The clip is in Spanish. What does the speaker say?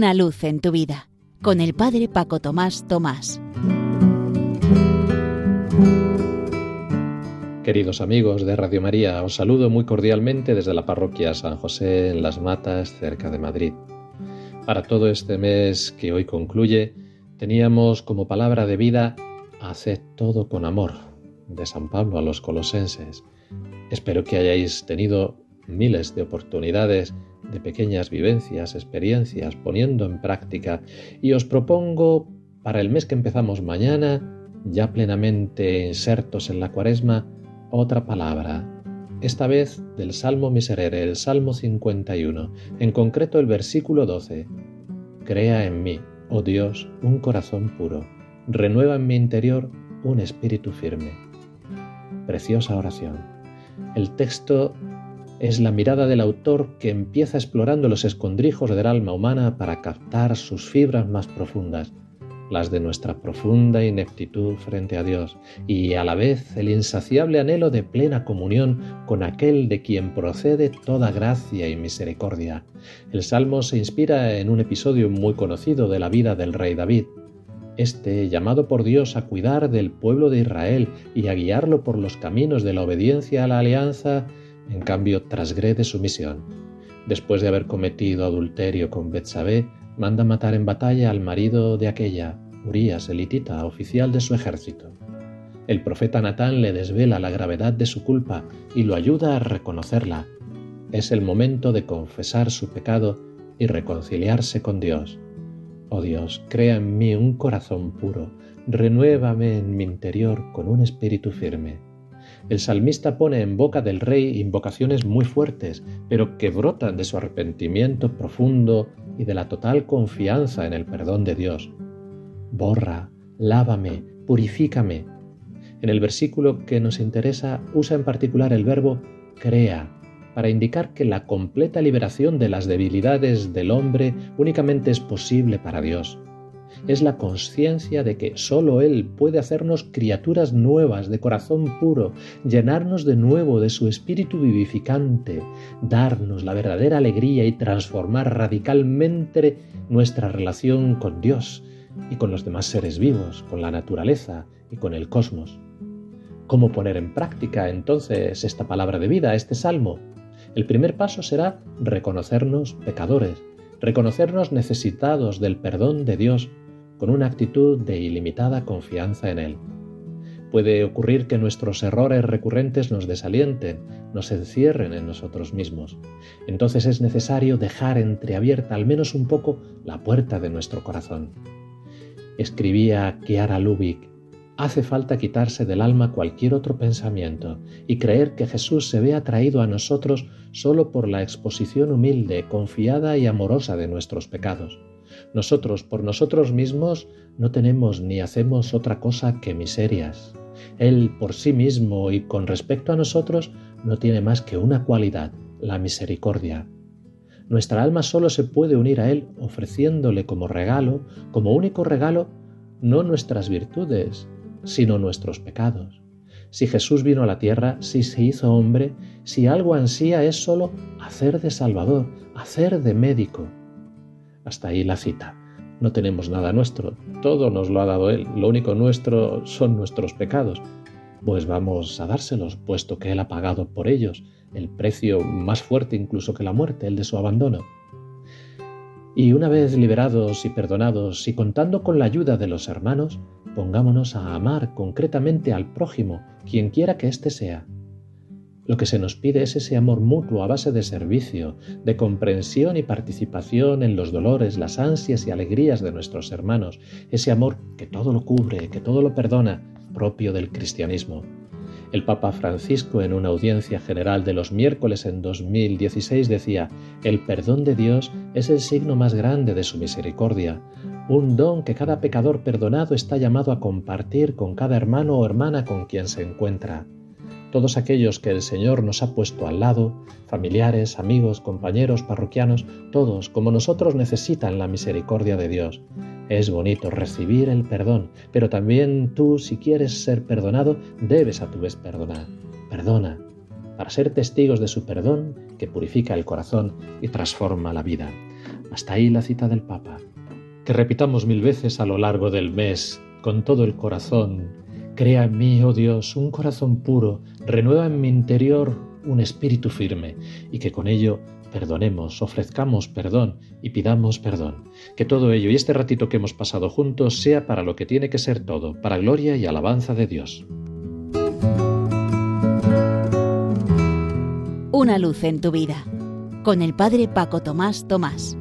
Una luz en tu vida con el Padre Paco Tomás Tomás. Queridos amigos de Radio María, os saludo muy cordialmente desde la parroquia San José en Las Matas, cerca de Madrid. Para todo este mes que hoy concluye, teníamos como palabra de vida Haced todo con amor, de San Pablo a los colosenses. Espero que hayáis tenido miles de oportunidades de pequeñas vivencias, experiencias, poniendo en práctica, y os propongo para el mes que empezamos mañana, ya plenamente insertos en la cuaresma, otra palabra, esta vez del Salmo Miserere, el Salmo 51, en concreto el versículo 12. Crea en mí, oh Dios, un corazón puro, renueva en mi interior un espíritu firme. Preciosa oración. El texto es la mirada del autor que empieza explorando los escondrijos del alma humana para captar sus fibras más profundas, las de nuestra profunda ineptitud frente a Dios, y a la vez el insaciable anhelo de plena comunión con aquel de quien procede toda gracia y misericordia. El Salmo se inspira en un episodio muy conocido de la vida del rey David. Este, llamado por Dios a cuidar del pueblo de Israel y a guiarlo por los caminos de la obediencia a la alianza, en cambio, trasgrede su misión. Después de haber cometido adulterio con Betsabé, manda matar en batalla al marido de aquella, Urías elitita, oficial de su ejército. El profeta Natán le desvela la gravedad de su culpa y lo ayuda a reconocerla. Es el momento de confesar su pecado y reconciliarse con Dios. Oh Dios, crea en mí un corazón puro, renuévame en mi interior con un espíritu firme el salmista pone en boca del rey invocaciones muy fuertes, pero que brotan de su arrepentimiento profundo y de la total confianza en el perdón de Dios. Borra, lávame, purifícame. En el versículo que nos interesa usa en particular el verbo crea para indicar que la completa liberación de las debilidades del hombre únicamente es posible para Dios es la conciencia de que sólo Él puede hacernos criaturas nuevas de corazón puro, llenarnos de nuevo de su espíritu vivificante, darnos la verdadera alegría y transformar radicalmente nuestra relación con Dios y con los demás seres vivos, con la naturaleza y con el cosmos. ¿Cómo poner en práctica entonces esta palabra de vida, este salmo? El primer paso será reconocernos pecadores, reconocernos necesitados del perdón de Dios con una actitud de ilimitada confianza en Él. Puede ocurrir que nuestros errores recurrentes nos desalienten, nos encierren en nosotros mismos. Entonces es necesario dejar entreabierta al menos un poco la puerta de nuestro corazón. Escribía Kiara Lubick, hace falta quitarse del alma cualquier otro pensamiento y creer que Jesús se ve atraído a nosotros solo por la exposición humilde, confiada y amorosa de nuestros pecados. Nosotros por nosotros mismos no tenemos ni hacemos otra cosa que miserias. Él por sí mismo y con respecto a nosotros no tiene más que una cualidad, la misericordia. Nuestra alma solo se puede unir a Él ofreciéndole como regalo, como único regalo, no nuestras virtudes, sino nuestros pecados. Si Jesús vino a la tierra, si se hizo hombre, si algo ansía es solo hacer de Salvador, hacer de médico. Hasta ahí la cita. No tenemos nada nuestro, todo nos lo ha dado Él, lo único nuestro son nuestros pecados. Pues vamos a dárselos, puesto que Él ha pagado por ellos el precio más fuerte incluso que la muerte, el de su abandono. Y una vez liberados y perdonados y contando con la ayuda de los hermanos, pongámonos a amar concretamente al prójimo, quien quiera que éste sea. Lo que se nos pide es ese amor mutuo a base de servicio, de comprensión y participación en los dolores, las ansias y alegrías de nuestros hermanos, ese amor que todo lo cubre, que todo lo perdona, propio del cristianismo. El Papa Francisco en una audiencia general de los miércoles en 2016 decía, el perdón de Dios es el signo más grande de su misericordia, un don que cada pecador perdonado está llamado a compartir con cada hermano o hermana con quien se encuentra todos aquellos que el Señor nos ha puesto al lado, familiares, amigos, compañeros, parroquianos, todos como nosotros necesitan la misericordia de Dios. Es bonito recibir el perdón, pero también tú, si quieres ser perdonado, debes a tu vez perdonar. Perdona, para ser testigos de su perdón que purifica el corazón y transforma la vida. Hasta ahí la cita del Papa. Que repitamos mil veces a lo largo del mes, con todo el corazón, crea en mí, oh Dios, un corazón puro, renueva en mi interior un espíritu firme, y que con ello perdonemos, ofrezcamos perdón y pidamos perdón. Que todo ello y este ratito que hemos pasado juntos sea para lo que tiene que ser todo, para gloria y alabanza de Dios. Una luz en tu vida, con el Padre Paco Tomás Tomás.